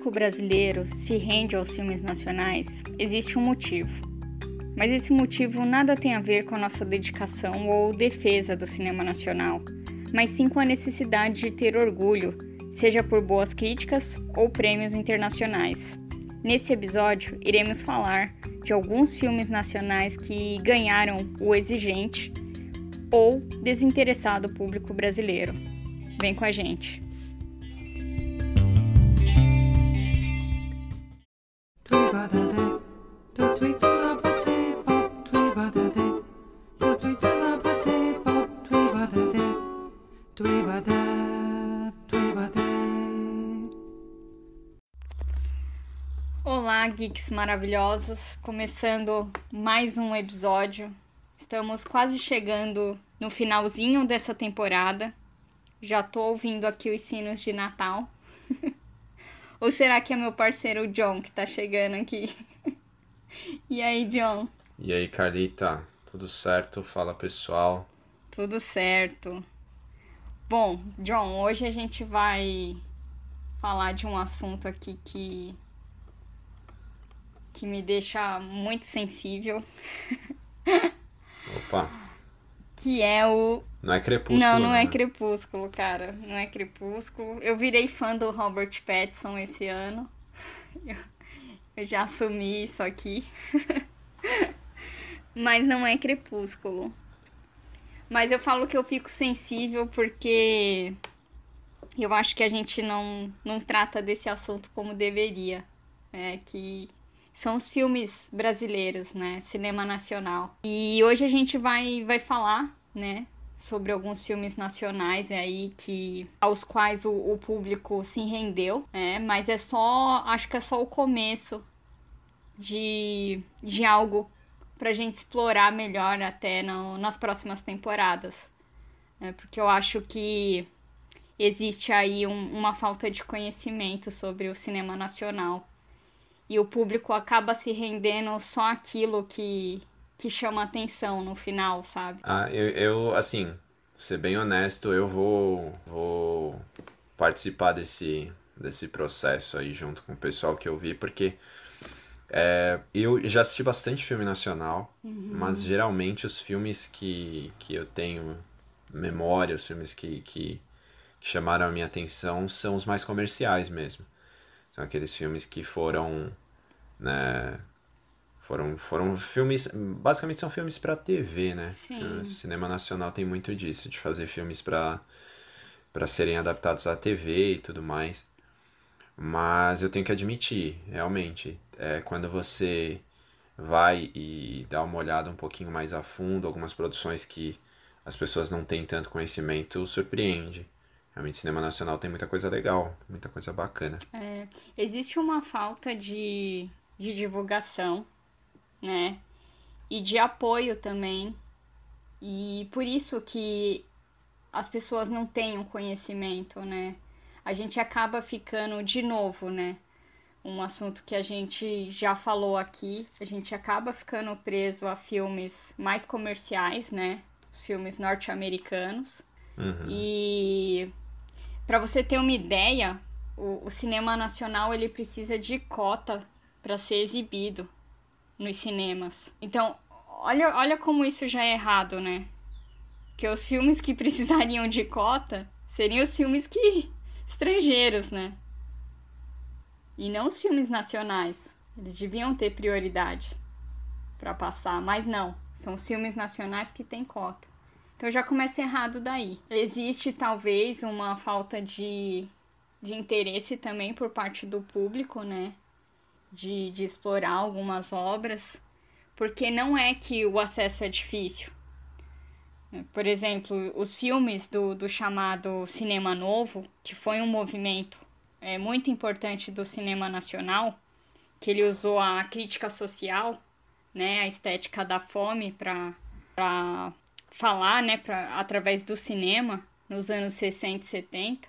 Público brasileiro se rende aos filmes nacionais, existe um motivo. Mas esse motivo nada tem a ver com a nossa dedicação ou defesa do cinema nacional, mas sim com a necessidade de ter orgulho, seja por boas críticas ou prêmios internacionais. Nesse episódio, iremos falar de alguns filmes nacionais que ganharam o exigente ou desinteressado público brasileiro. Vem com a gente! Geeks maravilhosos! Começando mais um episódio. Estamos quase chegando no finalzinho dessa temporada. Já tô ouvindo aqui os sinos de Natal. Ou será que é meu parceiro John que tá chegando aqui? e aí, John? E aí, Carlita? Tudo certo? Fala, pessoal. Tudo certo. Bom, John, hoje a gente vai falar de um assunto aqui que que me deixa muito sensível. Opa. Que é o. Não é crepúsculo. Não, não é né? crepúsculo, cara. Não é crepúsculo. Eu virei fã do Robert Pattinson esse ano. Eu, eu já assumi isso aqui. Mas não é crepúsculo. Mas eu falo que eu fico sensível porque eu acho que a gente não, não trata desse assunto como deveria. É que são os filmes brasileiros, né? Cinema nacional. E hoje a gente vai, vai falar, né? Sobre alguns filmes nacionais aí que aos quais o, o público se rendeu, né? Mas é só, acho que é só o começo de, de algo pra gente explorar melhor até no, nas próximas temporadas. Né? Porque eu acho que existe aí um, uma falta de conhecimento sobre o cinema nacional e o público acaba se rendendo só aquilo que, que chama atenção no final, sabe? Ah, eu, eu, assim, ser bem honesto, eu vou, vou participar desse, desse processo aí junto com o pessoal que eu vi, porque é, eu já assisti bastante filme nacional, Uhum. mas geralmente os filmes que, que eu tenho memória, os filmes que, que, que chamaram a minha atenção são os mais comerciais mesmo. São aqueles filmes que foram, né, foram, foram filmes, basicamente são filmes para TV, né? Sim. O cinema nacional tem muito disso, de fazer filmes para para serem adaptados à TV e tudo mais. Mas eu tenho que admitir, realmente, é quando você vai e dá uma olhada um pouquinho mais a fundo, algumas produções que as pessoas não têm tanto conhecimento, surpreende. Realmente, cinema nacional tem muita coisa legal, muita coisa bacana. É, existe uma falta de, de divulgação, né? E de apoio também. E por isso que as pessoas não têm o conhecimento, né? A gente acaba ficando de novo, né? Um assunto que a gente já falou aqui, a gente acaba ficando preso a filmes mais comerciais, né? Os filmes norte-americanos. Uhum. E para você ter uma ideia, o, o cinema nacional ele precisa de cota para ser exibido nos cinemas. Então, olha, olha como isso já é errado, né? Que os filmes que precisariam de cota seriam os filmes que estrangeiros, né? E não os filmes nacionais. Eles deviam ter prioridade para passar, mas não. São os filmes nacionais que têm cota. Então já começa errado daí. Existe talvez uma falta de, de interesse também por parte do público, né? De, de explorar algumas obras, porque não é que o acesso é difícil. Por exemplo, os filmes do, do chamado Cinema Novo, que foi um movimento é, muito importante do cinema nacional, que ele usou a crítica social, né, a estética da fome para falar, né, pra, através do cinema nos anos 60 e 70,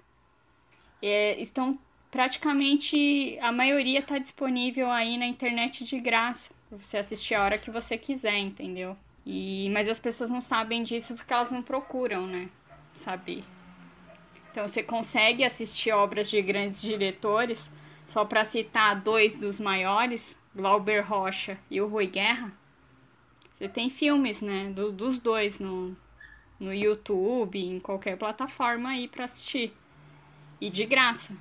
é, estão praticamente a maioria está disponível aí na internet de graça, para você assistir a hora que você quiser, entendeu? E mas as pessoas não sabem disso porque elas não procuram, né? Saber. Então você consegue assistir obras de grandes diretores, só para citar dois dos maiores, Glauber Rocha e o Rui Guerra. Você tem filmes, né, do, dos dois no, no YouTube, em qualquer plataforma aí para assistir. E de graça,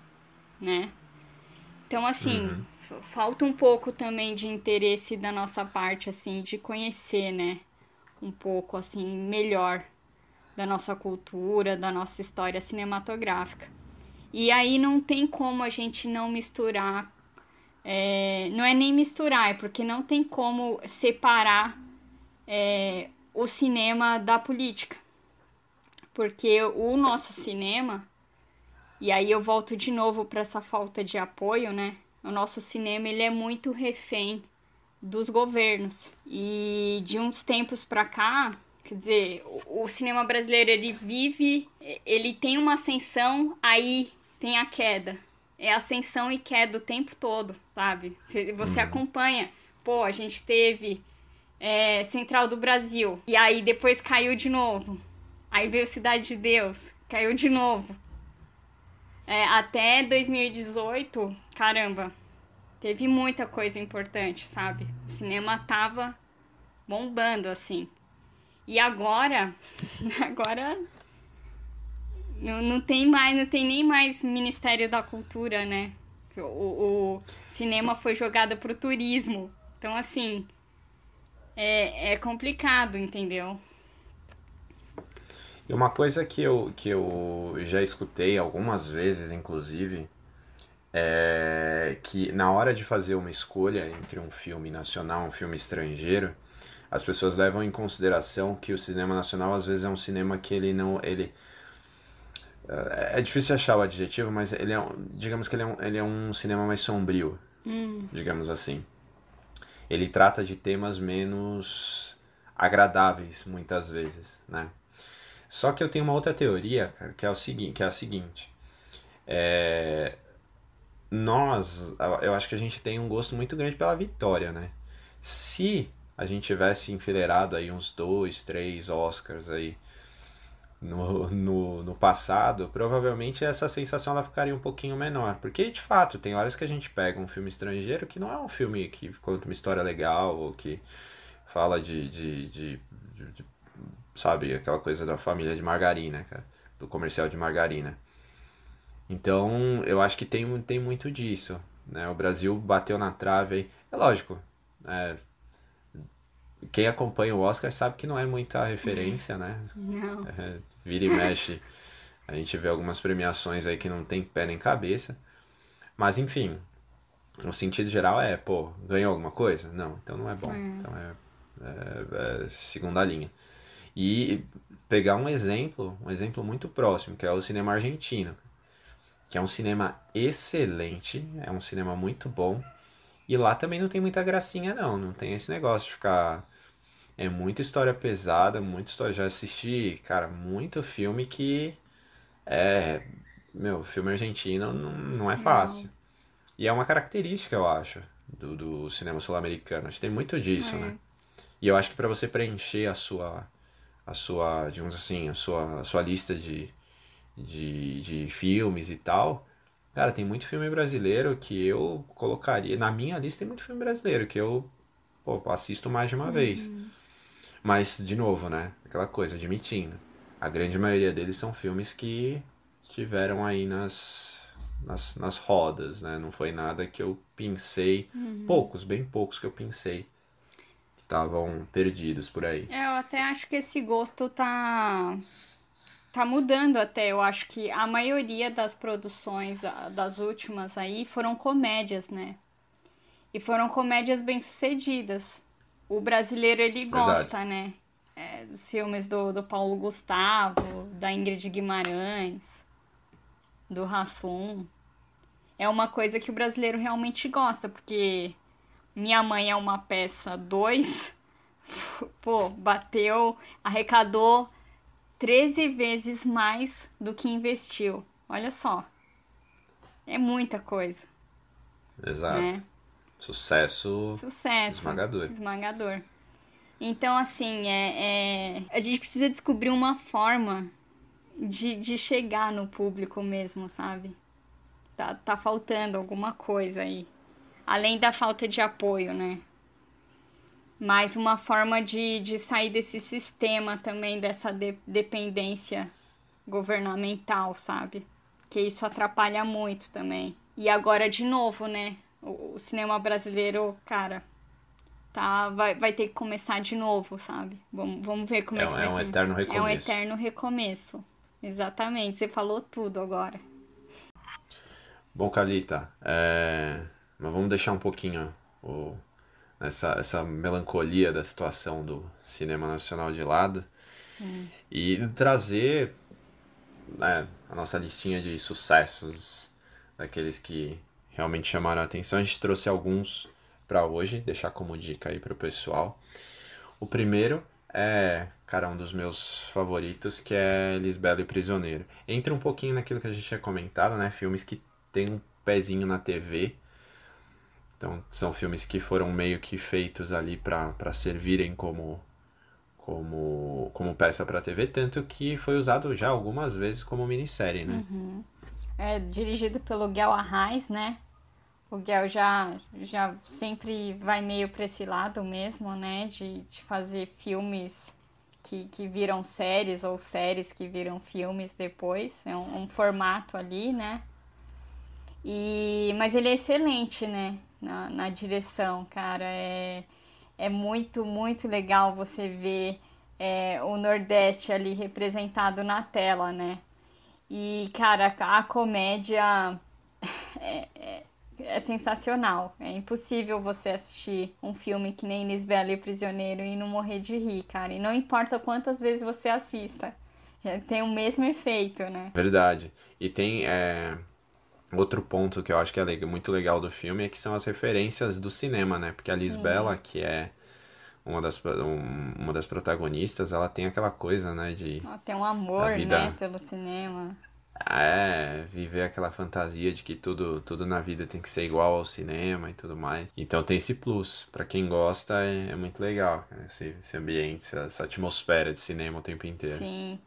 né? Então assim, uhum. falta um pouco também de interesse da nossa parte assim de conhecer, né, um pouco assim melhor da nossa cultura, da nossa história cinematográfica. E aí não tem como a gente não misturar. É, não é nem misturar, é porque não tem como separar é, o cinema da política. Porque o nosso cinema, e aí eu volto de novo para essa falta de apoio, né? O nosso cinema ele é muito refém dos governos. E de uns tempos para cá, Quer dizer, o, o cinema brasileiro ele vive, ele tem uma ascensão, aí tem a queda. É ascensão e queda o tempo todo, sabe? Você, você uhum. acompanha. Pô, a gente teve é, Central do Brasil. E aí depois caiu de novo. Aí veio Cidade de Deus. Caiu de novo. É, até 2018, caramba, teve muita coisa importante, sabe? O cinema tava bombando, assim. E agora, agora não, não tem mais, não tem nem mais Ministério da Cultura, né? O, o cinema foi jogado pro turismo. Então, assim, é, é complicado, entendeu? E uma coisa que eu, que eu já escutei algumas vezes, inclusive, é que na hora de fazer uma escolha entre um filme nacional e um filme estrangeiro, as pessoas levam em consideração que o cinema nacional às vezes é um cinema que ele não ele é, é difícil achar o adjetivo mas ele é digamos que ele é um, ele é um cinema mais sombrio hum. digamos assim ele trata de temas menos agradáveis muitas vezes né? Só que eu tenho uma outra teoria cara, que é o seguinte que é a seguinte. É, nós eu acho que a gente tem um gosto muito grande pela vitória né? Se a gente tivesse enfileirado aí uns dois, três Oscars aí no, no, no passado, provavelmente essa sensação ela ficaria um pouquinho menor. Porque, de fato, tem horas que a gente pega um filme estrangeiro que não é um filme que conta uma história legal ou que fala de, de, de, de, sabe, aquela coisa da família de margarina, cara, do comercial de margarina. Então, eu acho que tem, tem muito disso. Né? O Brasil bateu na trave aí. É lógico, é, quem acompanha o Oscar sabe que não é muita referência, né? Não. É, vira e mexe. A gente vê algumas premiações aí que não tem pé nem cabeça. Mas enfim, no sentido geral é, pô, ganhou alguma coisa? Não, então não é bom. É. Então é, é, é, segunda linha. E pegar um exemplo, um exemplo muito próximo, que é o cinema argentino. Que é um cinema excelente, é um cinema muito bom. E lá também não tem muita gracinha, não. Não tem esse negócio de ficar é muita história pesada, muita história. Já assisti, cara, muito filme que é. Meu, filme argentino não, não é fácil. Não. E é uma característica, eu acho, do, do cinema sul-americano. Acho que tem muito disso, é. né? E eu acho que para você preencher a sua, a sua, digamos assim, a sua, a sua lista de, de, de filmes e tal, cara, tem muito filme brasileiro que eu colocaria. Na minha lista tem muito filme brasileiro que eu pô, assisto mais de uma uhum. vez. Mas, de novo, né? Aquela coisa, admitindo. A grande maioria deles são filmes que estiveram aí nas, nas, nas rodas, né? Não foi nada que eu pensei. Uhum. Poucos, bem poucos que eu pensei. Que estavam perdidos por aí. É, eu até acho que esse gosto tá. Tá mudando até. Eu acho que a maioria das produções das últimas aí foram comédias, né? E foram comédias bem sucedidas o brasileiro ele gosta, Verdade. né? É, dos filmes do, do Paulo Gustavo, da Ingrid Guimarães, do Rassum. é uma coisa que o brasileiro realmente gosta, porque Minha Mãe é uma peça 2, pô, bateu, arrecadou 13 vezes mais do que investiu. Olha só. É muita coisa. Exato. Né? Sucesso, Sucesso esmagador. Esmagador. Então, assim, é, é, a gente precisa descobrir uma forma de, de chegar no público mesmo, sabe? Tá, tá faltando alguma coisa aí. Além da falta de apoio, né? Mas uma forma de, de sair desse sistema também, dessa de, dependência governamental, sabe? Que isso atrapalha muito também. E agora, de novo, né? O, o cinema brasileiro, cara, tá, vai, vai ter que começar de novo, sabe? Vamos, vamos ver como é, é que vai ser. É um eterno recomeço. É um eterno recomeço. Exatamente, você falou tudo agora. Bom, Calita, é... mas vamos deixar um pouquinho o... essa, essa melancolia da situação do cinema nacional de lado Sim. e trazer né, a nossa listinha de sucessos, daqueles que realmente chamaram a atenção. A gente trouxe alguns para hoje, deixar como dica aí para o pessoal. O primeiro é, cara, um dos meus favoritos, que é Lisbela e Prisioneiro. Entra um pouquinho naquilo que a gente tinha comentado, né? Filmes que tem um pezinho na TV. Então, são filmes que foram meio que feitos ali para servirem como como como peça para TV, tanto que foi usado já algumas vezes como minissérie, né? Uhum. É dirigido pelo Guel Arraes, né? o Guel já, já sempre vai meio para esse lado mesmo, né? De, de fazer filmes que, que viram séries ou séries que viram filmes depois. É um, um, formato ali, né? E, mas ele é excelente, né? Na, na direção, cara. É, é muito, muito legal você ver é, o Nordeste ali representado na tela, né? E, cara, a comédia é, é é sensacional. É impossível você assistir um filme que nem Lisbela e Prisioneiro e não morrer de rir, cara. E não importa quantas vezes você assista, é, tem o mesmo efeito, né? Verdade. E tem é, outro ponto que eu acho que é muito legal do filme é que são as referências do cinema, né? Porque a Lisbela, Sim. que é uma das, um, uma das protagonistas, ela tem aquela coisa, né? De. Ela tem um amor, vida... né, pelo cinema. É, viver aquela fantasia de que tudo, tudo na vida tem que ser igual ao cinema e tudo mais. Então tem esse plus. para quem gosta, é, é, muito legal esse, esse ambiente, essa, essa atmosfera de cinema o tempo inteiro. Sim.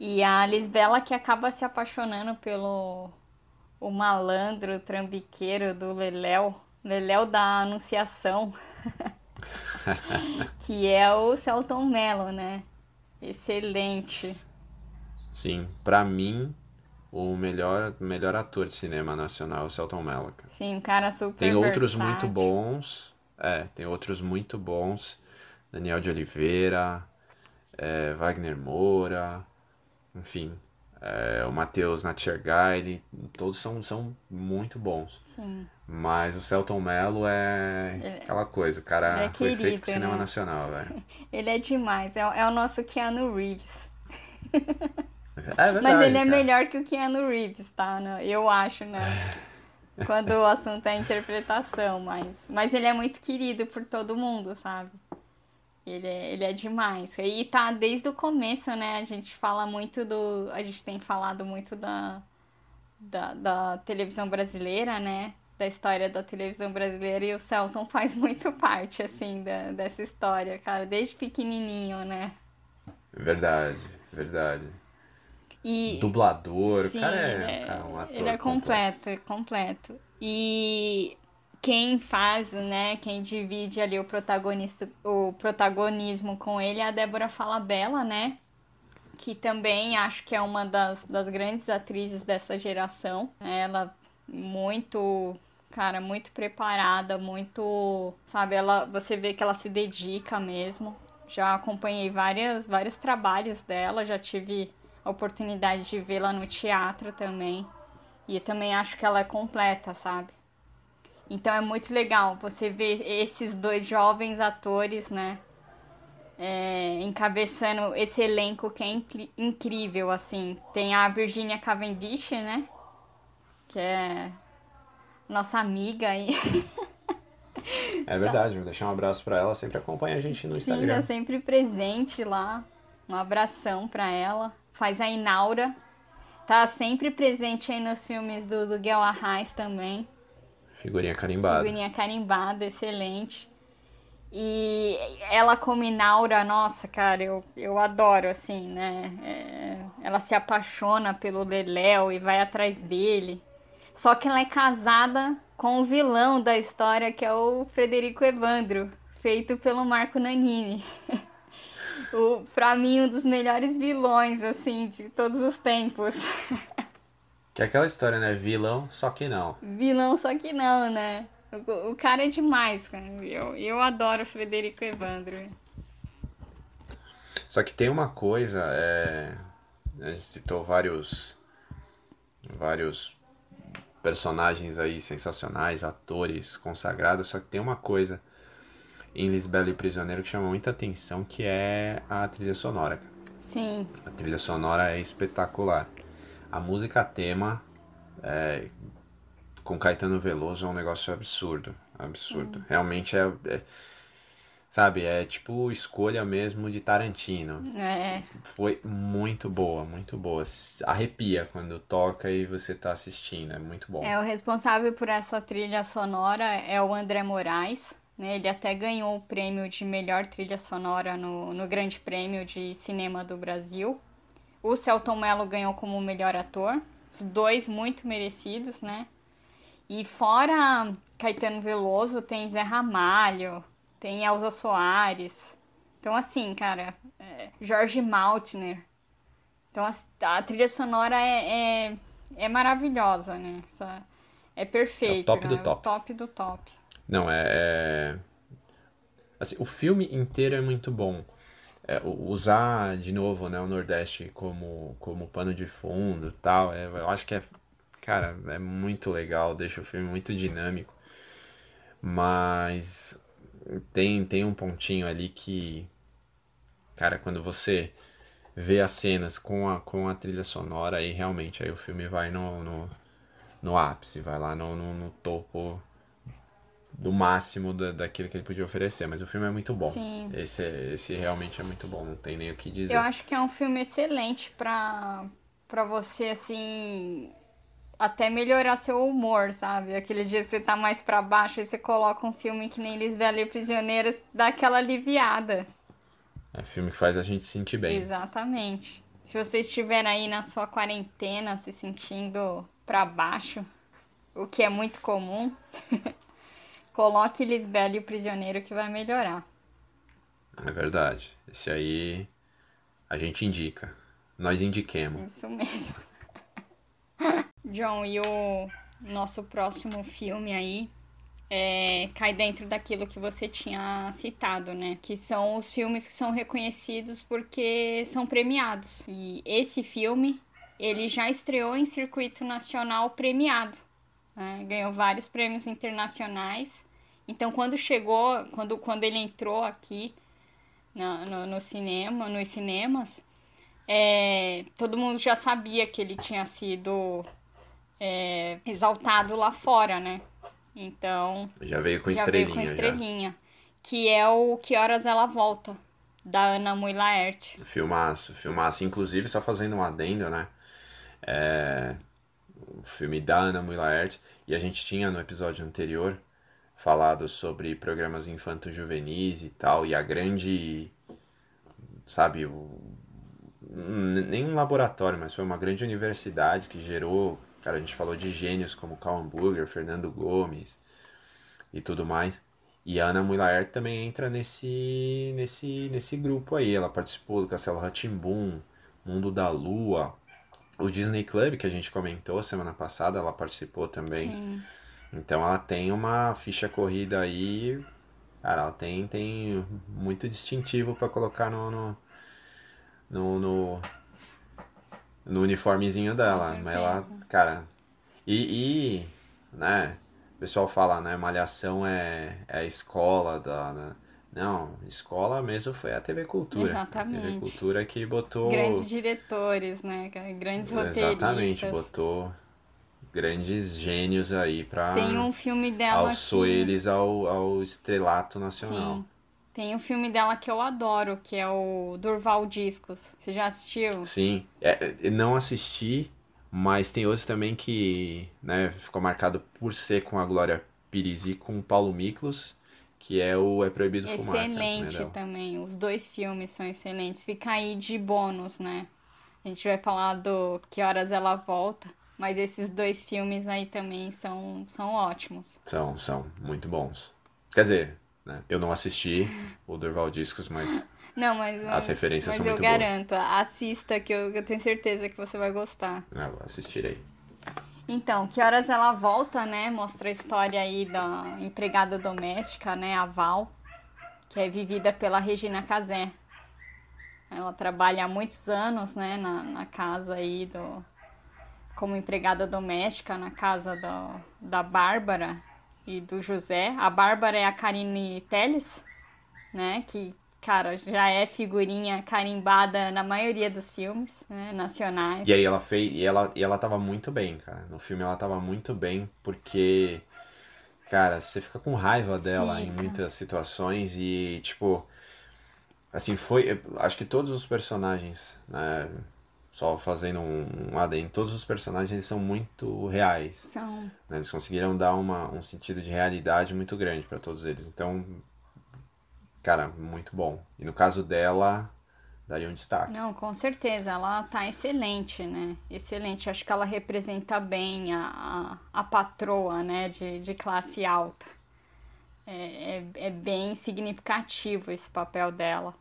E a Lisbela que acaba se apaixonando pelo o malandro o trambiqueiro do Leléu, Leléu da Anunciação, que é o Celton Mello, né? Excelente. Sim, para mim o melhor, melhor ator de cinema nacional, o Celton Mello. Sim, um cara super Tem outros versátil. muito bons. É, tem outros muito bons. Daniel de Oliveira, é, Wagner Moura, enfim, é, o Matheus Natchergaile, todos são, são muito bons. Sim. Mas o Celton Mello é, é aquela coisa, o cara é foi querido, feito pro cinema né? nacional, velho. Ele é demais, é, é o nosso Keanu Reeves. É verdade, Mas ele é cara. melhor que o Keanu Reeves, tá? Eu acho, né? Quando o assunto é interpretação, mas, mas ele é muito querido por todo mundo, sabe? Ele é, ele é demais. E tá desde o começo, né? A gente fala muito do. A gente tem falado muito da, da, da televisão brasileira, né? Da história da televisão brasileira e o Celton faz muito parte, assim, da, dessa história, cara, desde pequenininho, né? Verdade, verdade. E, Dublador, sim, cara é, é cara, um ator Ele é completo, completo, completo. E quem faz, né, quem divide ali o protagonista, o protagonismo com ele é a Débora Falabella, né? Que também acho que é uma das, das grandes atrizes dessa geração. Ela muito, cara, muito preparada, muito, sabe, ela, você vê que ela se dedica mesmo. Já acompanhei várias, vários trabalhos dela, já tive a oportunidade de vê-la no teatro também. E também acho que ela é completa, sabe? Então é muito legal você ver esses dois jovens atores, né? É, encabeçando esse elenco que é incrível, assim. Tem a Virginia Cavendish, né? Que é nossa amiga aí. É verdade, vou deixar um abraço para ela, sempre acompanha a gente no Instagram. Sim, é sempre presente lá. Um abração para ela. Faz a Inaura. Tá sempre presente aí nos filmes do, do Guel Arraes também. Figurinha carimbada. Figurinha carimbada, excelente. E ela como Inaura, nossa, cara, eu, eu adoro, assim, né? É, ela se apaixona pelo Leléo e vai atrás dele. Só que ela é casada com o vilão da história, que é o Frederico Evandro, feito pelo Marco Nanini. o, pra mim, um dos melhores vilões, assim, de todos os tempos. Que é aquela história, né? Vilão, só que não. Vilão, só que não, né? O, o cara é demais, cara. Eu, eu adoro o Frederico Evandro. Só que tem uma coisa, é... a gente citou vários vários personagens aí sensacionais, atores consagrados, só que tem uma coisa em Lisbela e Prisioneiro que chama muita atenção, que é a trilha sonora. Sim. A trilha sonora é espetacular. A música tema é, com Caetano Veloso é um negócio absurdo, absurdo. Hum. Realmente é, é Sabe, é tipo escolha mesmo de Tarantino. É. Foi muito boa, muito boa. Arrepia quando toca e você tá assistindo, é muito bom. É, o responsável por essa trilha sonora é o André Moraes. Né? Ele até ganhou o prêmio de melhor trilha sonora no, no Grande Prêmio de Cinema do Brasil. O Celton Mello ganhou como melhor ator. Os dois muito merecidos, né? E fora Caetano Veloso, tem Zé Ramalho, tem Elza Soares. Então, assim, cara, é, Jorge Maltner. Então, a, a trilha sonora é, é, é, maravilhosa, né? Essa, é perfeito. É o top né? do top. O top do top. Não, é, é. Assim, o filme inteiro é muito bom. É, usar de novo né, o Nordeste como, como pano de fundo tal, é, eu acho que é. Cara, é muito legal, deixa o filme muito dinâmico. Mas tem, tem um pontinho ali que, cara, quando você vê as cenas com a, com a trilha sonora, aí realmente aí o filme vai no, no, no ápice, vai lá no, no, no topo do máximo da, daquilo que ele podia oferecer. Mas o filme é muito bom. Sim. Esse, esse realmente é muito bom, não tem nem o que dizer. Eu acho que é um filme excelente pra, pra você, assim, até melhorar seu humor, sabe? Aquele dia que você tá mais para baixo e você coloca um filme que nem Lisbela e Prisioneira, dá aquela aliviada. É filme que faz a gente se sentir bem. Exatamente. Se você estiver aí na sua quarentena se sentindo para baixo, o que é muito comum, coloque Lisbela e o Prisioneiro que vai melhorar. É verdade. Esse aí a gente indica. Nós indiquemos. Isso mesmo. John, e o nosso próximo filme aí é, cai dentro daquilo que você tinha citado, né? Que são os filmes que são reconhecidos porque são premiados. E esse filme, ele já estreou em circuito nacional premiado. Né? Ganhou vários prêmios internacionais. Então, quando chegou, quando, quando ele entrou aqui no, no, no cinema, nos cinemas, é, todo mundo já sabia que ele tinha sido é, exaltado lá fora, né? Então. Já veio com já estrelinha. Veio com estrelinha. Já. Que é o Que Horas Ela Volta, da Ana Mui Laerte. Filmaço, filmaço. Inclusive, só fazendo um adendo, né? É, o filme da Ana Mui Laerte. E a gente tinha no episódio anterior falado sobre programas infanto-juvenis e tal. E a grande. Sabe, o, nem um laboratório, mas foi uma grande universidade que gerou Cara, a gente falou de gênios como Karl Hamburger, Fernando Gomes e tudo mais. E a Ana Mulaert também entra nesse, nesse, nesse grupo aí. Ela participou do Castelo Ratimbum, Mundo da Lua, o Disney Club, que a gente comentou semana passada, ela participou também. Sim. Então ela tem uma ficha corrida aí. Cara, ela tem, tem muito distintivo para colocar no, no, no, no no uniformezinho dela. Mas ela, cara. E, e, né? O pessoal fala, né? Malhação é, é a escola da. Né? Não, escola mesmo foi a TV Cultura. Exatamente. A TV Cultura que botou. Grandes diretores, né? Grandes roteiristas. Exatamente, botou. Grandes gênios aí pra Tem um filme dela alçou que... eles ao, ao estrelato nacional. Sim. Tem um filme dela que eu adoro, que é o Durval Discos. Você já assistiu? Sim. É, não assisti, mas tem outro também que né, ficou marcado por ser com a Glória Pires e com o Paulo Miklos, que é o É Proibido Fumar. que é Excelente dela. também. Os dois filmes são excelentes. Fica aí de bônus, né? A gente vai falar do Que Horas Ela Volta, mas esses dois filmes aí também são, são ótimos. São, são muito bons. Quer dizer, né, eu não assisti o Durval Discos, mas Não, mas, As referências mas são eu muito boas. garanto, assista que eu, eu tenho certeza que você vai gostar. ah, eu assistirei. Então, Que Horas Ela Volta, né? Mostra a história aí da empregada doméstica, né? A Val, que é vivida pela Regina Casé. Ela trabalha há muitos anos, né? Na, na casa aí do... Como empregada doméstica na casa do, da Bárbara e do José. A Bárbara é a Karine Telles, né? Que, cara, já é figurinha carimbada na maioria dos filmes, né? Nacionais. E aí ela fez. E ela, e ela tava muito bem, cara. No filme ela tava muito bem, porque. Cara, você fica com raiva dela em Fica. muitas situações e, tipo. Assim, foi. Acho que todos os personagens, né? Só fazendo um, um todos os personagens são muito reais. São né? Eles conseguiram dar uma, um sentido de realidade muito grande pra todos eles. Então, cara, muito bom. E no caso dela, daria um destaque. Não, com certeza, ela tá excelente, né? Excelente. Acho que ela representa bem a, a, a patroa, né, de, de classe alta. É, é, é bem significativo esse papel dela.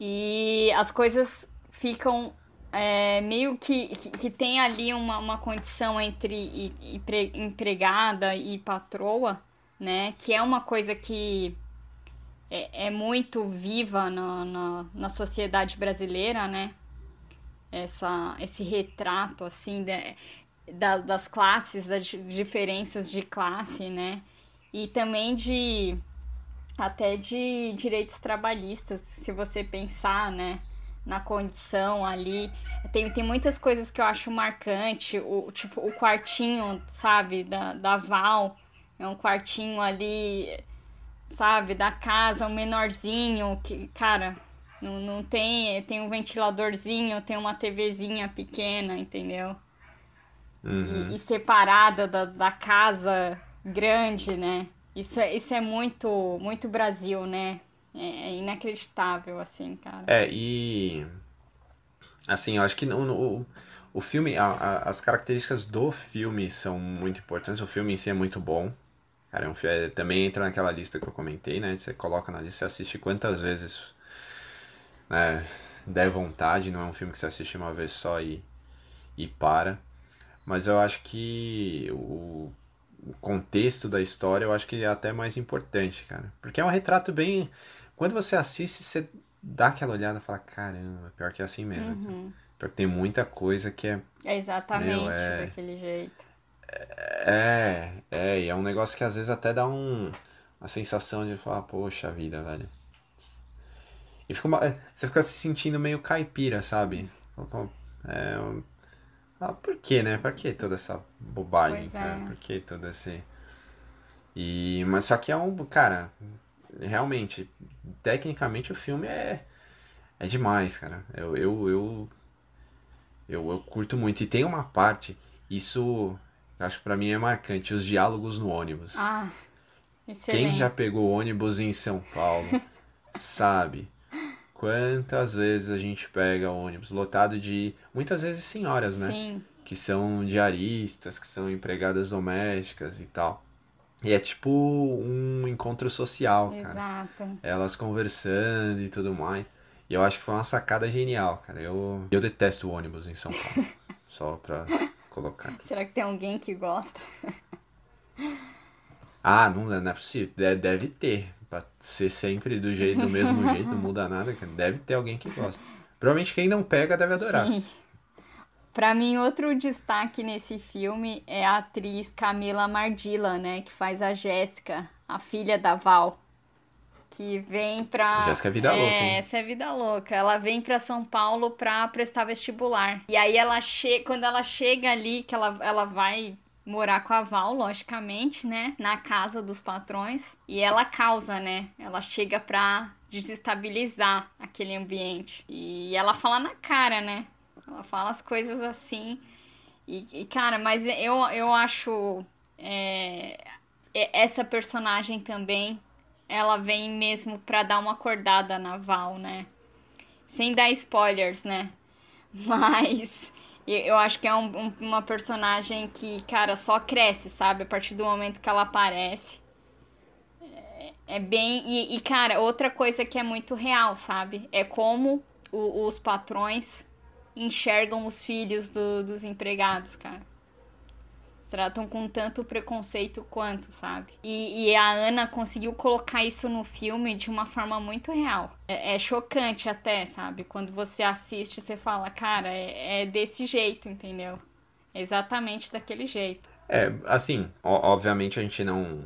E as coisas ficam é, meio que, que, que tem ali uma, uma condição entre empregada e patroa, né? Que é uma coisa que é, é muito viva na, na, na sociedade brasileira, né? Essa, esse retrato, assim, da, da- das classes, das di- diferenças de classe, né? E também de até de direitos trabalhistas, se você pensar, né, na condição ali. Tem, tem muitas coisas que eu acho marcante, o, tipo, o quartinho, sabe, da, da Val, é um quartinho ali, sabe, da casa, um menorzinho, que, cara, não, não tem, tem um ventiladorzinho, tem uma TVzinha pequena, entendeu? Uhum. E, e separada da, da casa grande, né? Isso é, isso é muito, muito Brasil, né? É, é inacreditável, assim, cara. É, e. Assim, eu acho que no, no- o filme, a- a- as características do filme são muito importantes. O filme em si é muito bom. Cara, é um, é, também entra naquela lista que eu comentei, né? Você coloca na lista, você assiste quantas vezes né, der vontade. Não é um filme que você assiste uma vez só e, e para. Mas eu acho que o, o contexto da história eu acho que é até mais importante, cara. Porque é um retrato bem. Quando você assiste, você dá aquela olhada e fala: caramba, pior que é assim mesmo. Uhum. Pior que tem muita coisa que é. É exatamente Meu, é- daquele jeito. É, é, e é um negócio que às vezes até dá um, uma sensação de falar: poxa vida, velho. E fica uma- você fica se sentindo meio caipira, sabe? É, ah, por que, né? Por que toda essa bobagem, Pois cara? é. Por que todo esse. E, mas só que é um. Cara, realmente, tecnicamente o filme é. É demais, cara. Eu, eu, eu, eu, eu curto muito. E tem uma parte, isso acho que pra mim é marcante, os diálogos no ônibus. Ah, Quem excelente. já pegou ônibus em São Paulo sabe quantas vezes a gente pega ônibus lotado de muitas vezes senhoras, né? Sim, Que são diaristas, que são empregadas domésticas e tal. E é tipo um encontro social, cara. exato. Elas conversando e tudo mais. E eu acho que foi uma sacada genial, cara. Eu, eu detesto ônibus em São Paulo. Só pra colocar aqui. Será que tem alguém que gosta? Ah, não, não é possível. De- Deve ter. Pra ser sempre do jeito, do mesmo jeito, não muda nada. Deve ter alguém que gosta. Provavelmente quem não pega deve adorar. Sim. Pra mim, outro destaque nesse filme é a atriz Camila Mardila, né? Que faz a Jéssica, a filha da Val. Que vem pra. Jéssica é vida louca, hein? Essa é vida louca. Ela vem pra São Paulo pra prestar vestibular. E aí ela chega. Quando ela chega ali, que ela, ela vai morar com a Val, logicamente, né? Na casa dos patrões. E ela causa, né? Ela chega pra desestabilizar aquele ambiente. E ela fala na cara, né? Ela fala as coisas assim. E, e cara, mas eu, eu acho é, essa personagem também. Ela vem mesmo pra dar uma acordada na Val, né? Sem dar spoilers, né? Mas eu acho que é um, um, uma personagem que, cara, só cresce, sabe? A partir do momento que ela aparece. É, é bem. E, e, cara, outra coisa que é muito real, sabe? É como o, os patrões enxergam os filhos do, dos empregados, cara tratam com tanto preconceito quanto, sabe? E, e, a Ana conseguiu colocar isso no filme de uma forma muito real. É, é chocante até, sabe? Quando você assiste, você fala, cara, é, é desse jeito, entendeu? É exatamente daquele jeito. É, assim, obviamente a gente não,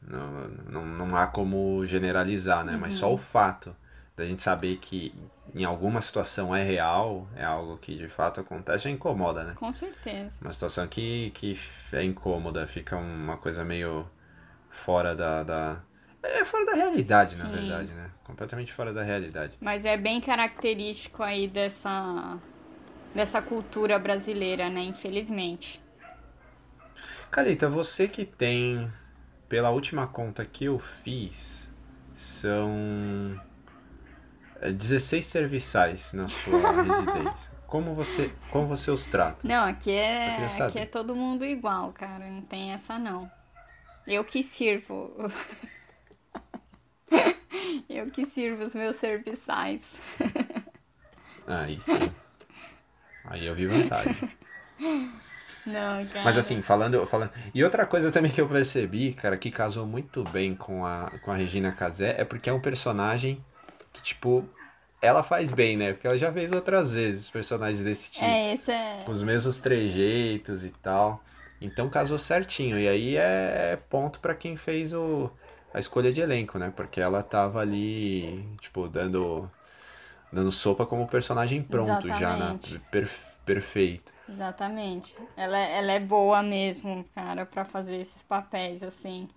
não, não, não há como generalizar, né? Uhum. Mas só o fato da gente saber que em alguma situação é real, é algo que de fato acontece, já incomoda, né? Com certeza. Uma situação que, que é incômoda, fica uma coisa meio fora da. da... É fora da realidade, Sim. na verdade, né? Completamente fora da realidade. Mas é bem característico aí dessa, dessa cultura brasileira, né? Infelizmente. Calita, você que tem, pela última conta que eu fiz, são 16 é, serviçais na sua residência. Como você, como você os trata? Não, aqui é, aqui é todo mundo igual, cara. Não tem essa não. Eu que sirvo. Eu que sirvo os meus serviçais. Aí sim. Aí eu vi vantagem. Não, cara. Mas assim, falando, falando. E outra coisa também que eu percebi, cara, que casou muito bem com a, com a Regina Casé, é porque é um personagem que, tipo, ela faz bem, né? Porque ela já fez outras vezes personagens desse tipo. É, esse é. Com os mesmos trejeitos e tal. Então casou certinho. E aí é ponto para quem fez o, a escolha de elenco, né? Porque ela tava ali, tipo, dando dando sopa como personagem pronto Exatamente. já, né? Perfe perfeito. Exatamente. Ela, é, ela é boa mesmo, cara, para fazer esses papéis assim.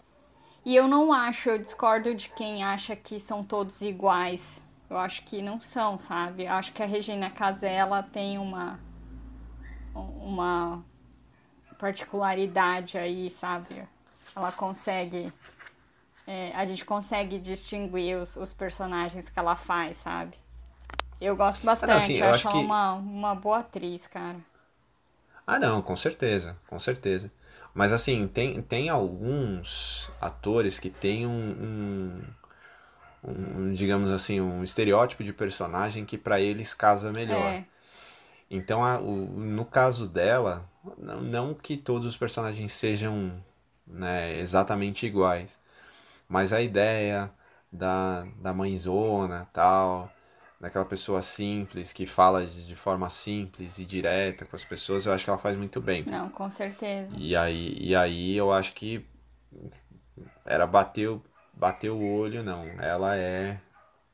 E eu não acho, eu discordo de quem acha que são todos iguais. Eu acho que não são, sabe? Eu acho que a Regina Casella tem uma uma particularidade aí, sabe? Ela consegue é, a gente consegue distinguir os, os personagens que ela faz, sabe? Eu gosto bastante, ah, não, assim, eu, eu acho, acho ela que... uma, uma boa atriz, cara. Ah, não, com certeza, com certeza. Mas assim, tem, tem alguns atores que têm um, um, um digamos assim, um estereótipo de personagem que para eles casa melhor. É. Então, a, o, no caso dela, não, não, que todos os personagens sejam né, exatamente iguais, mas a ideia da, da mãezona tal, daquela pessoa simples, que fala de, forma simples e direta com as pessoas, eu acho que ela faz muito bem. Não, com certeza. E aí, e aí eu acho que era bateu, bateu o olho, não. Ela é,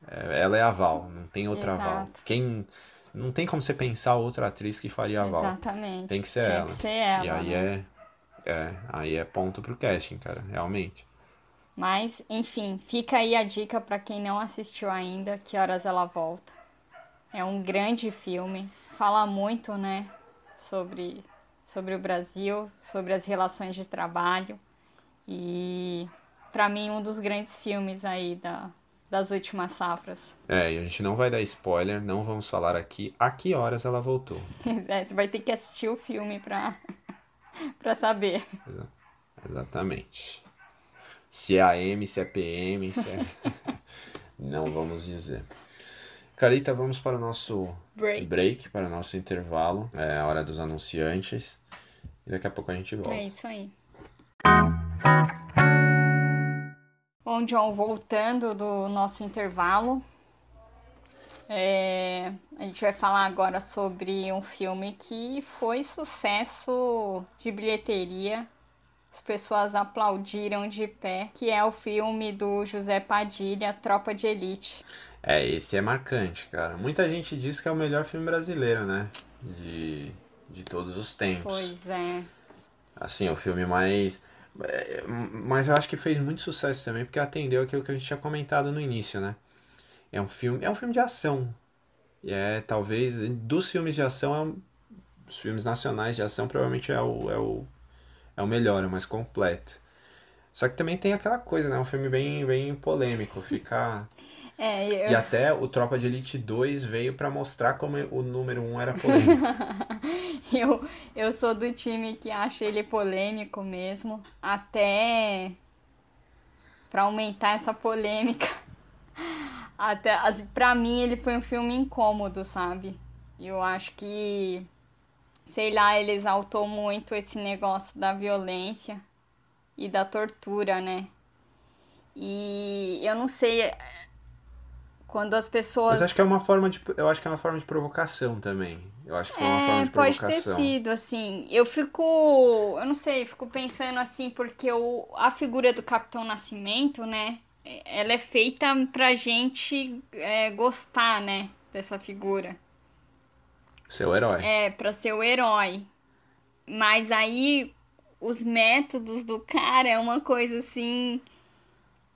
é ela é a Val, não tem outra Exato. Val. Quem não tem como você pensar outra atriz que faria a Val. Exatamente. Tem que ser Tinha ela. Que ser ela. E aí né? é, é, aí é ponto pro casting, cara, realmente. Mas, enfim, fica aí a dica para quem não assistiu ainda, Que Horas Ela Volta. É um grande filme, fala muito, né, sobre, sobre o Brasil, sobre as relações de trabalho e, para mim, um dos grandes filmes aí da, das últimas safras. É, e a gente não vai dar spoiler, não vamos falar aqui a que horas ela voltou. é, você vai ter que assistir o filme pra, pra saber. Exa exatamente. Se é AM, se é PM, se é. Não vamos dizer. Carita, vamos para o nosso break, break para o nosso intervalo. É a hora dos anunciantes. E daqui a pouco a gente volta. É isso aí. Bom, John, voltando do nosso intervalo, é, a gente vai falar agora sobre um filme que foi sucesso de bilheteria as pessoas aplaudiram de pé, que é o filme do José Padilha, Tropa de Elite. É, esse é marcante, cara. Muita gente diz que é o melhor filme brasileiro, né? De, de todos os tempos. Pois é. Assim, o filme mais. é, Mas eu acho que fez muito sucesso também, porque atendeu aquilo que a gente tinha comentado no início, né? É um filme, é um filme de ação. E é talvez. Dos filmes de ação, é um, os filmes nacionais de ação provavelmente é o, é o, é o melhor, é o mais completo. Só que também tem aquela coisa, né? É um filme bem, bem polêmico. Fica. É, E eu, até o Tropa de Elite 2 veio pra mostrar como o número um era polêmico. eu, eu sou do time que acha ele polêmico mesmo, até pra aumentar essa polêmica. Até, pra mim ele foi um filme incômodo, sabe? Eu acho que, sei lá, ele exaltou muito esse negócio da violência e da tortura, né? E eu não sei, quando as Mas acho pessoas que é uma forma de, eu acho que é uma forma de provocação também. Eu acho que foi uma forma É, de pode ter provocação. sido, assim. Eu fico, eu não sei, fico pensando assim, porque o, a figura do Capitão Nascimento, né? é- Ela é feita pra gente é, gostar, né? Dessa figura. Seu herói. É, pra ser o herói. Mas aí, os métodos do cara é uma coisa assim.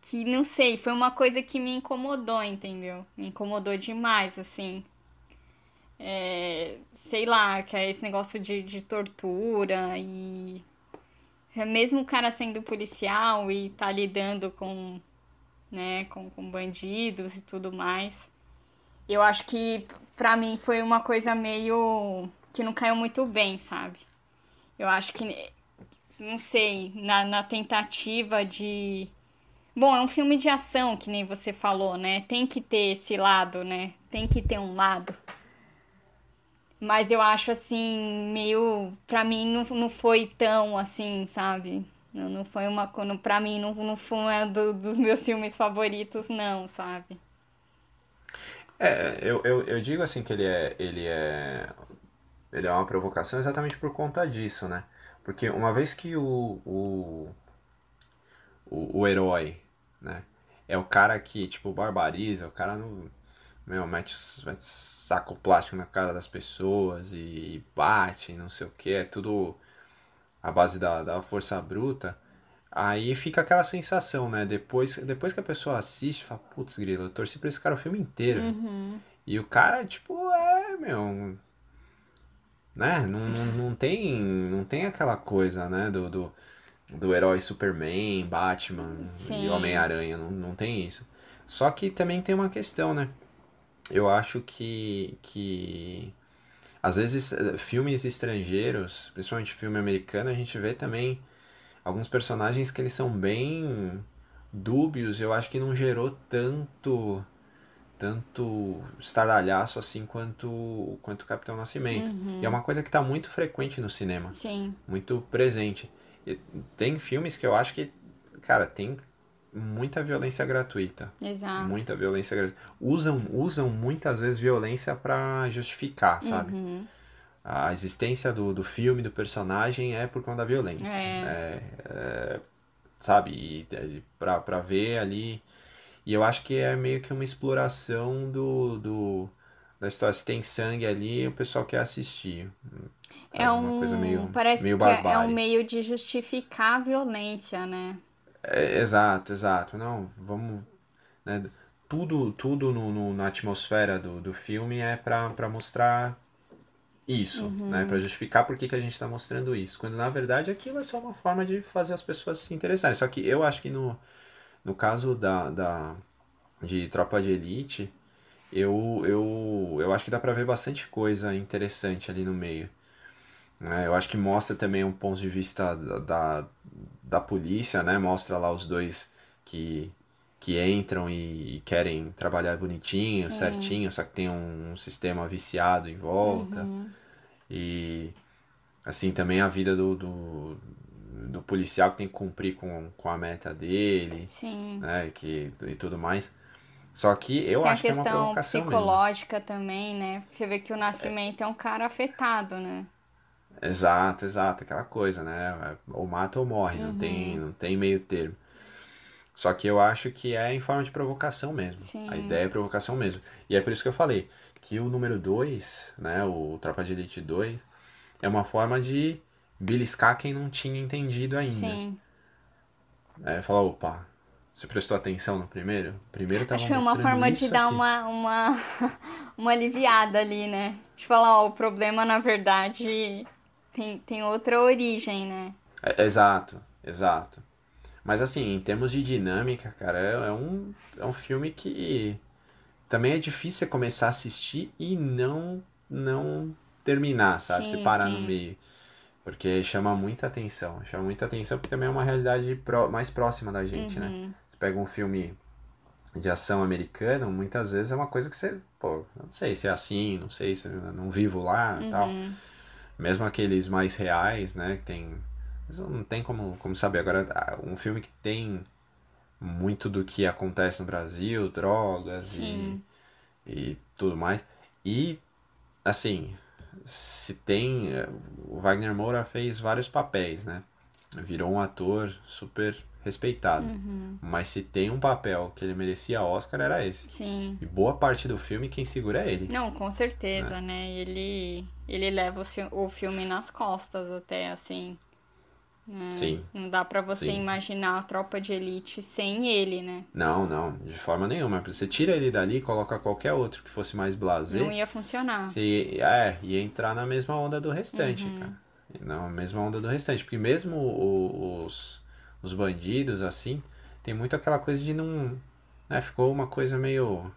Que não sei, foi uma coisa que me incomodou, entendeu? Me incomodou demais, assim. É, sei lá, que é esse negócio de, de tortura e mesmo o cara sendo policial e tá lidando com, né, com, com bandidos e tudo mais. Eu acho que pra mim foi uma coisa meio que não caiu muito bem, sabe? Eu acho que, não sei, na, na tentativa de. Bom, é um filme de ação, que nem você falou, né? Tem que ter esse lado, né? Tem que ter um lado. Mas eu acho assim, meio. Pra mim não, não foi tão assim, sabe? Não, não foi uma. coisa- Pra mim não, não foi um do- dos meus filmes favoritos, não, sabe? É, eu, eu, eu digo assim que ele é, ele é, ele é uma provocação exatamente por conta disso, né? Porque uma vez que o, o, o, o herói, né, é o cara que, tipo, barbariza, o cara não, meu, mete, mete saco plástico na cara das pessoas e bate, não sei o que, é tudo a base da, da força bruta, aí fica aquela sensação, né? Depois, depois que a pessoa assiste, fala, putz, grilo, eu torci pra esse cara o filme inteiro. E o cara, tipo, é, meu, né? Não, não, não tem, não tem aquela coisa, né? Do, do, do herói Superman, Batman e Sim. Homem-Aranha, não, não tem isso. Só que também tem uma questão, né? Eu acho que, que às vezes eh, filmes estrangeiros, principalmente filme americano, a gente vê também alguns personagens que eles são bem dúbios. Eu acho que não gerou tanto tanto estardalhaço assim quanto quanto o Capitão Nascimento. E é uma coisa que está muito frequente no cinema, Sim, muito presente. E tem filmes que eu acho que, cara, tem muita violência gratuita. exato. Muita violência gratuita. Usam, usam muitas vezes violência pra justificar, sabe? Uhum. A existência do, do filme, do personagem é por conta da violência. É. É, é, sabe? E, é, pra, pra ver ali. E eu acho que é meio que uma exploração do, do, da história. Se tem sangue ali, o pessoal quer assistir. É? Uma coisa um. meio, Parece meio que é, é um meio de justificar a violência, né? É, exato, exato. Não, vamos, né, tudo, tudo no, no- na atmosfera do, do filme é pra mostrar isso, né? Pra justificar por que que a gente tá mostrando isso. Quando na verdade aquilo é só uma forma de fazer as pessoas se interessarem. Só que eu acho que no, no caso da, da, de Tropa de Elite, eu, eu, eu acho que dá pra ver bastante coisa interessante ali no meio né? Eu acho que mostra também um ponto de vista da, da, da polícia, né? Mostra lá os dois que, que entram e, querem trabalhar bonitinho, Sim. certinho, só que tem um, um sistema viciado em volta. E assim, também a vida do, do, do policial que tem que cumprir com, com a meta dele, Sim. né? Que, e tudo mais. Só que eu Tem acho que é uma questão provocação mesmo. psicológica também, né? Você vê que o Nascimento é um cara afetado, né? Exato, exato, aquela coisa, né? Ou mata ou morre, não tem, não tem meio termo. Só que eu acho que é em forma de provocação mesmo. Sim. A ideia é provocação mesmo. E é por isso que eu falei que o número 2, né, o Tropa de Elite 2, é uma forma de beliscar quem não tinha entendido ainda. Sim. Aí fala, opa, você prestou atenção no primeiro? Primeiro tava Acho que foi uma forma de dar uma, uma, uma aliviada ali, né? De falar, ó, o problema na verdade tem, tem outra origem, né? É, exato, exato. Mas assim, em termos de dinâmica, cara, é, é, um, é um filme que também é difícil você começar a assistir e não não terminar, sabe? Sim, você parar sim. no meio. Porque chama muita atenção. Chama muita atenção porque também é uma realidade pro, mais próxima da gente, né? uhum. né? Você pega um filme de ação americano, muitas vezes é uma coisa que você, pô, não sei se é assim, não sei se eu não vivo lá e uhum. tal. Mesmo aqueles mais reais, né, que tem não tem como, como saber agora um filme que tem muito do que acontece no Brasil, drogas e, e tudo mais. E assim, se tem. O Wagner Moura fez vários papéis, né? Virou um ator super respeitado. Uhum. Mas se tem um papel que ele merecia Oscar, era esse. Sim. E boa parte do filme, quem segura é ele. Não, com certeza, né? né? Ele, ele leva o, o filme nas costas até, assim. Né? Sim. Não dá para você Sim. imaginar a tropa de elite sem ele, né? Não, não, de forma nenhuma. Você tira ele dali e coloca qualquer outro que fosse mais blasé. Não ia funcionar. Você, é, ia entrar na mesma onda do restante, uhum. cara. Na mesma onda do restante. Porque mesmo os, os bandidos, assim, tem muito aquela coisa de não. Né, ficou uma coisa meio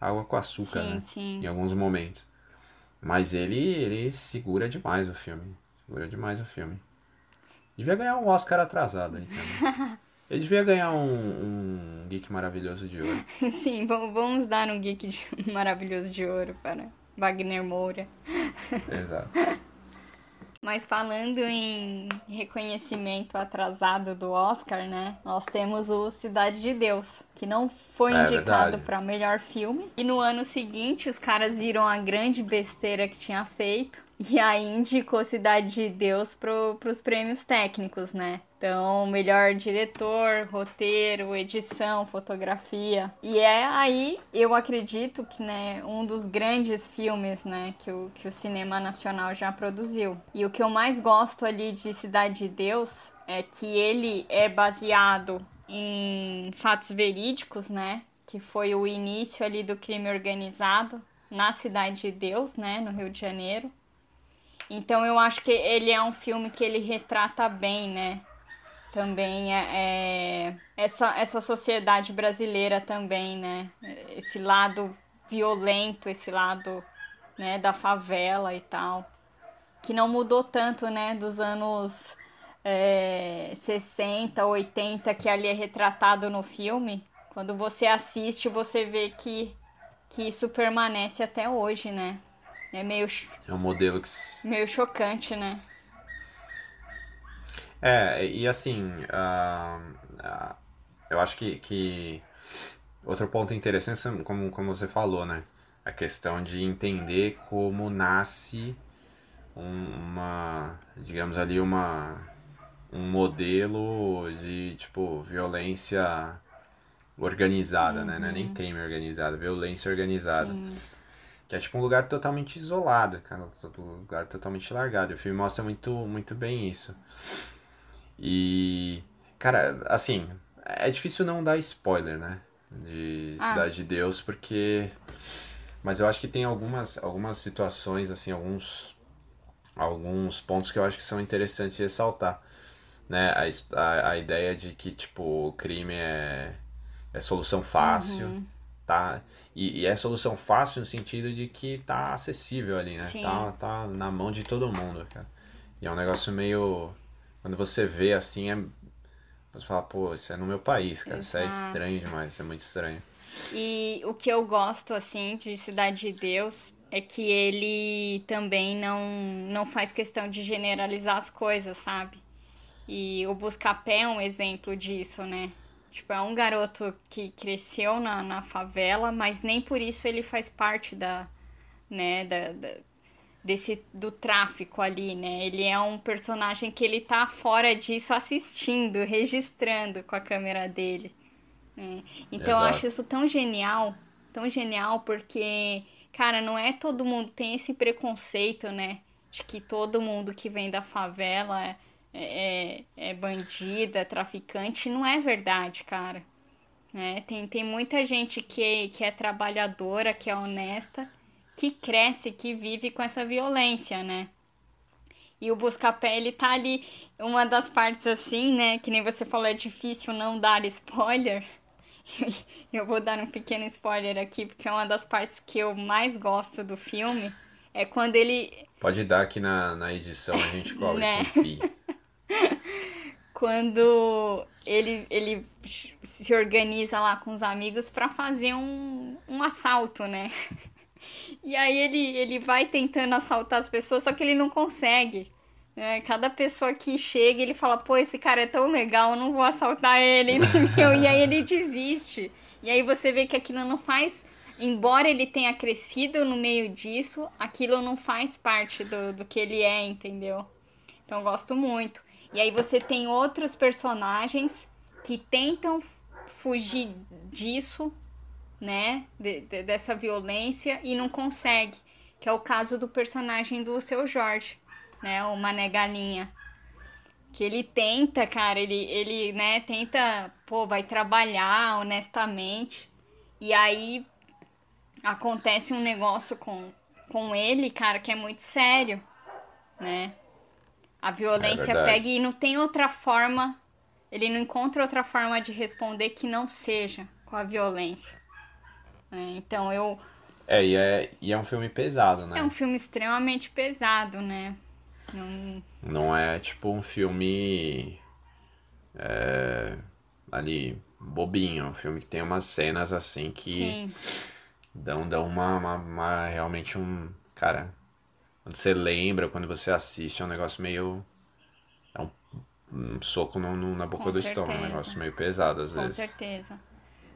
água com açúcar, sim, né? Sim. Em alguns momentos. Mas ele, ele segura demais o filme. Segura demais o filme. Devia ganhar um Oscar atrasado aí também. Ele devia ganhar um, um Geek Maravilhoso de Ouro. Sim, vamos dar um Geek de, Maravilhoso de Ouro para Wagner Moura. Exato. Mas falando em reconhecimento atrasado do Oscar, né? Nós temos o Cidade de Deus, que não foi é, indicado para melhor filme. E no ano seguinte, os caras viram a grande besteira que tinha feito e aí indicou Cidade de Deus para os prêmios técnicos, né? Então, melhor diretor, roteiro, edição, fotografia. E é aí, eu acredito que, né, um dos grandes filmes, né, que o, que o cinema nacional já produziu. E o que eu mais gosto ali de Cidade de Deus é que ele é baseado em fatos verídicos, né? Que foi o início ali do crime organizado na Cidade de Deus, né, no Rio de Janeiro. Então eu acho que ele é um filme que ele retrata bem, né? Também é, é essa, essa sociedade brasileira também, né? Esse lado violento, esse lado né, da favela e tal. Que não mudou tanto, né, dos anos é, 60, 80, que ali é retratado no filme. Quando você assiste, você vê que, que isso permanece até hoje, né? É meio. É um modelo que. Meio chocante, né? É, e assim. Uh, uh, eu acho que, que. Outro ponto interessante, como, como você falou, né? A questão de entender como nasce uma. Digamos ali, uma. Um modelo de, tipo, violência organizada, uhum. né? Não é nem uhum. crime organizado, violência organizada. Sim. Que é tipo um lugar totalmente isolado, cara. Um lugar totalmente largado. O filme mostra muito, muito bem isso. E. Cara, assim. É difícil não dar spoiler, né? De ah. Cidade de Deus, porque. Mas eu acho que tem algumas, algumas situações, assim, alguns. Alguns pontos que eu acho que são interessantes de ressaltar. Né? A, a, a ideia de que, tipo, o crime é, é solução fácil. Uhum tá e, e, é solução fácil no sentido de que tá acessível ali, né? Tá, tá na mão de todo mundo, cara. E é um negócio meio quando você vê assim é você fala, pô, isso é no meu país, cara. Exato. Isso é estranho demais, isso é muito estranho. E o que eu gosto assim de Cidade de Deus é que ele também não não faz questão de generalizar as coisas, sabe? E o Buscapé é um exemplo disso, né? Tipo, é um garoto que cresceu na, na favela, mas nem por isso ele faz parte da, né, da, da, desse, do tráfico ali, né? Ele é um personagem que ele tá fora disso assistindo, registrando com a câmera dele. Né? Então Exato. eu acho isso tão genial, tão genial, porque, cara, não é todo mundo tem esse preconceito, né? de que todo mundo que vem da favela é, é, é bandido, é traficante, não é verdade, cara. Né? Tem, tem muita gente que, que é trabalhadora, que é honesta, que cresce, que vive com essa violência, né? E o Buscapé, ele tá ali, uma das partes assim, né? Que nem você falou, é difícil não dar spoiler. Eu vou dar um pequeno spoiler aqui, porque é uma das partes que eu mais gosto do filme. É quando ele. Pode dar que na, na edição a gente cobre né? quando ele, ele se organiza lá com os amigos para fazer um, um assalto, né? E aí ele, ele vai tentando assaltar as pessoas, só que ele não consegue. Né? Cada pessoa que chega, ele fala, pô, esse cara é tão legal, eu não vou assaltar ele, e aí ele desiste. E aí você vê que aquilo não faz. Embora ele tenha crescido no meio disso, aquilo não faz parte do, do que ele é, entendeu? Então gosto muito. E aí você tem outros personagens que tentam fugir disso, né? De, de, dessa violência e não consegue. Que é o caso do personagem do seu Jorge, né? O Mané Galinha. Que ele tenta, cara, ele, ele, né, tenta, pô, vai trabalhar honestamente. E aí acontece um negócio com, com ele, cara, que é muito sério, né? A violência é pega e não tem outra forma, ele não encontra outra forma de responder que não seja com a violência. É, então eu. É e, é, e é um filme pesado, né? É um filme extremamente pesado, né? Não, não é tipo um filme. É, ali, bobinho. Um filme que tem umas cenas assim que. Sim. Dão, dão uma, uma, uma realmente um. Cara, quando você lembra, quando você assiste, é um negócio meio. É um, um soco no, no, na boca Com do certeza. estômago, um negócio meio pesado às Com vezes. Com certeza.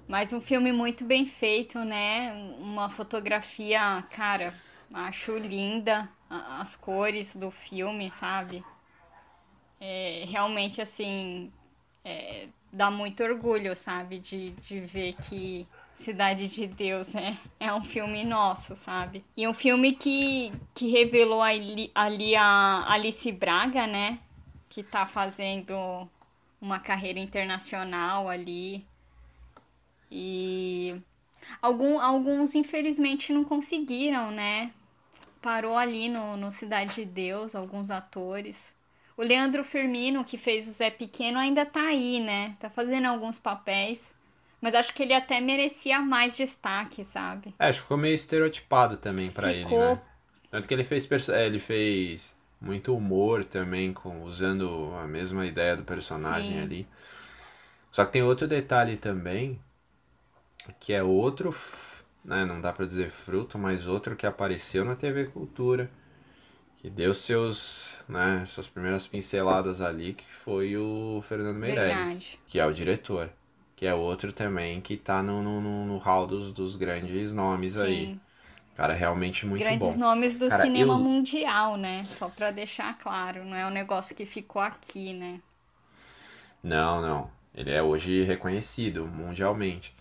Mas um filme muito bem feito, né? Uma fotografia, cara, acho linda as cores do filme, sabe? É, realmente, assim, é, dá muito orgulho, sabe? De, de ver que Cidade de Deus é, é um filme nosso, sabe? E um filme que, que revelou ali, ali a Alice Braga, né? Que tá fazendo uma carreira internacional ali. E algum, alguns, infelizmente, não conseguiram, né? Parou ali no, no Cidade de Deus, alguns atores. O Leandro Firmino, que fez o Zé Pequeno, ainda tá aí, né? Tá fazendo alguns papéis. Mas acho que ele até merecia mais destaque, sabe? É, acho que ficou meio estereotipado também para ele, né? Tanto que ele fez, é, ele fez muito humor também, com, usando a mesma ideia do personagem Sim. ali. Só que tem outro detalhe também, que é outro, né, não dá para dizer fruto, mas outro que apareceu na TV Cultura, que deu seus, né, suas primeiras pinceladas ali, que foi o Fernando Meirelles, Verdade. que é o diretor que é outro também que tá no, no, no hall dos, dos grandes nomes Sim. aí. Cara, realmente muito grandes bom. Grandes nomes do Cara, cinema eu... mundial, né? Só pra deixar claro, não é um negócio que ficou aqui, né? Não, não. Ele é hoje reconhecido mundialmente.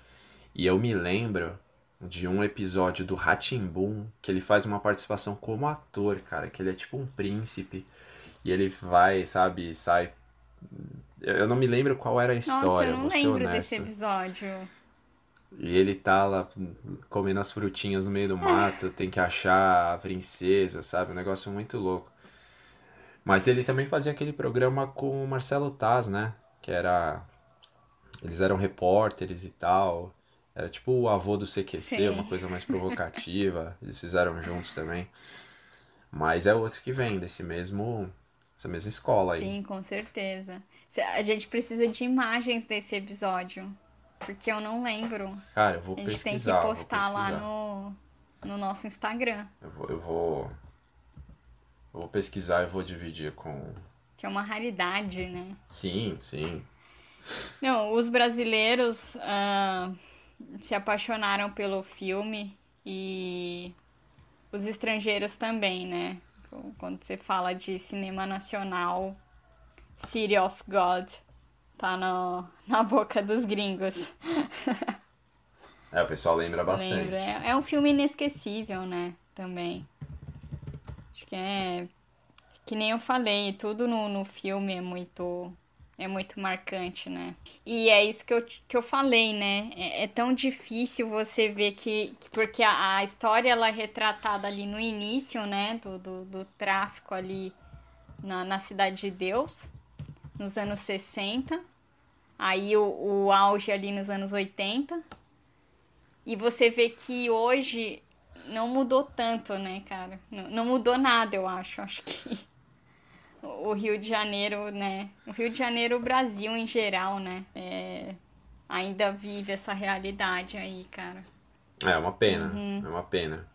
E eu me lembro de um episódio do Ratimbun que ele faz uma participação como ator, cara, que ele é tipo um príncipe e ele vai, sabe, sai eu não me lembro qual era a história, Nossa, eu não lembro honesto. desse episódio. E ele tá lá comendo as frutinhas no meio do mato, tem que achar a princesa, sabe? Um negócio muito louco. Mas ele também fazia aquele programa com o Marcelo Taz, né? Que era. Eles eram repórteres e tal. Era tipo o avô do CQC, Sim. uma coisa mais provocativa. Eles fizeram juntos também. Mas é outro que vem desse mesmo. Essa mesma escola aí. Sim, com certeza. A gente precisa de imagens desse episódio. Porque eu não lembro. Cara, eu vou pesquisar. A gente pesquisar, tem que postar lá no, no nosso Instagram. Eu vou, eu vou. Eu vou pesquisar e vou dividir com. Que é uma raridade, né? Sim, sim. Não, os brasileiros uh, se apaixonaram pelo filme e os estrangeiros também, né? Quando você fala de cinema nacional, City of God tá no, na boca dos gringos. É, o pessoal lembra bastante. Lembra. É, é um filme inesquecível, né? Também. Acho que é que nem eu falei, tudo no, no filme é muito é muito marcante, né? E é isso que eu, que eu falei, né? É, é tão difícil você ver que. que porque a, a, história ela é retratada ali no início, né? Do, do, do tráfico ali na, na Cidade de Deus, nos anos 60. Aí o, o auge ali nos anos 80. E você vê que hoje não mudou tanto, né, cara? Não, não mudou nada, eu acho. Acho que o Rio de Janeiro, né? O Rio de Janeiro, o Brasil em geral, né? É, ainda vive essa realidade aí, cara. É uma pena, uhum. é uma pena.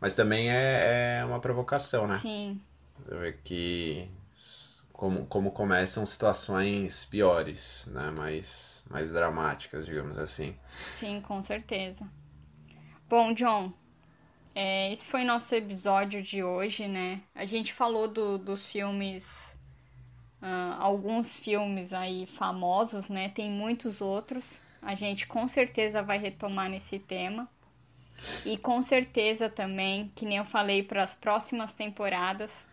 Mas também é, é uma provocação, né? Sim. Ver que como, como começam situações piores, né? Mais, mais dramáticas, digamos assim. Sim, com certeza. Bom, John, é, esse foi nosso episódio de hoje, né? A gente falou do, dos filmes, uh, alguns filmes aí famosos, né? Tem muitos outros. A gente com certeza vai retomar nesse tema. E com certeza também, que nem eu falei para as próximas temporadas,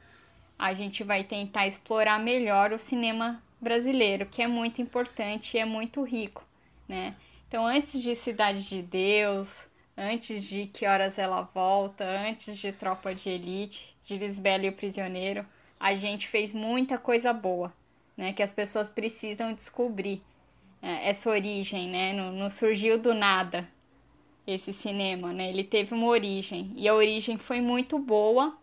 a gente vai tentar explorar melhor o cinema brasileiro, que é muito importante e é muito rico, né? Então, antes de Cidade de Deus, antes de Que Horas Ela Volta, antes de Tropa de Elite, de Lisbela e o Prisioneiro, a gente fez muita coisa boa, né? Que as pessoas precisam descobrir é, essa origem, né? Não, não surgiu do nada esse cinema, né? Ele teve uma origem e a origem foi muito boa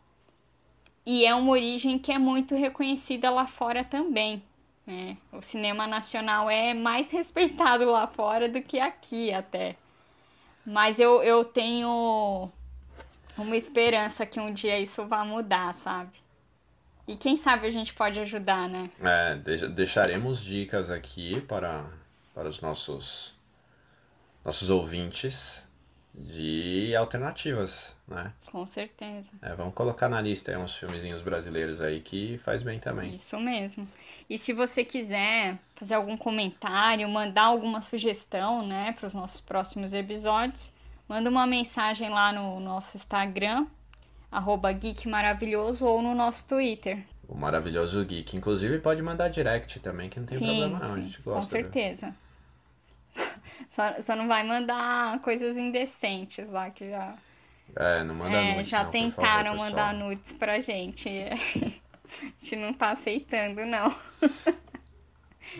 e é uma origem que é muito reconhecida lá fora também. Né? O cinema nacional é mais respeitado lá fora do que aqui até. Mas eu, eu tenho uma esperança que um dia isso vá mudar, sabe? E quem sabe a gente pode ajudar, né? É, deixaremos dicas aqui para, para os nossos, nossos ouvintes de alternativas, né? Com certeza. É, vamos colocar na lista aí uns filmezinhos brasileiros aí que faz bem também. Isso mesmo. E se você quiser fazer algum comentário, mandar alguma sugestão, né, para os nossos próximos episódios, manda uma mensagem lá no nosso Instagram, arroba Geek Maravilhoso, ou no nosso Twitter. O Maravilhoso Geek. Inclusive pode mandar direct também, que não tem sim, problema não, sim, a gente gosta. Com certeza. Só, só não vai mandar coisas indecentes lá que já. É, não manda é, nudes. Já não, tentaram favor, mandar nudes pra gente. A gente não tá aceitando, não.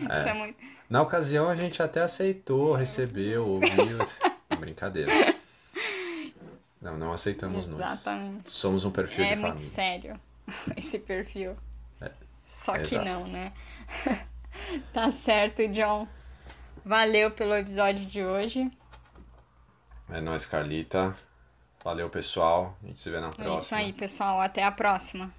É. Isso é muito... Na ocasião a gente até aceitou, recebeu, ouviu. Brincadeira. Não, não aceitamos Exatamente. nudes. Somos um perfil é de família. É muito sério esse perfil. É. Só que Exato. não, né? tá certo, John. Valeu pelo episódio de hoje. É nóis, Carlita. Valeu, pessoal. A gente se vê na próxima. É isso aí, pessoal. Até a próxima.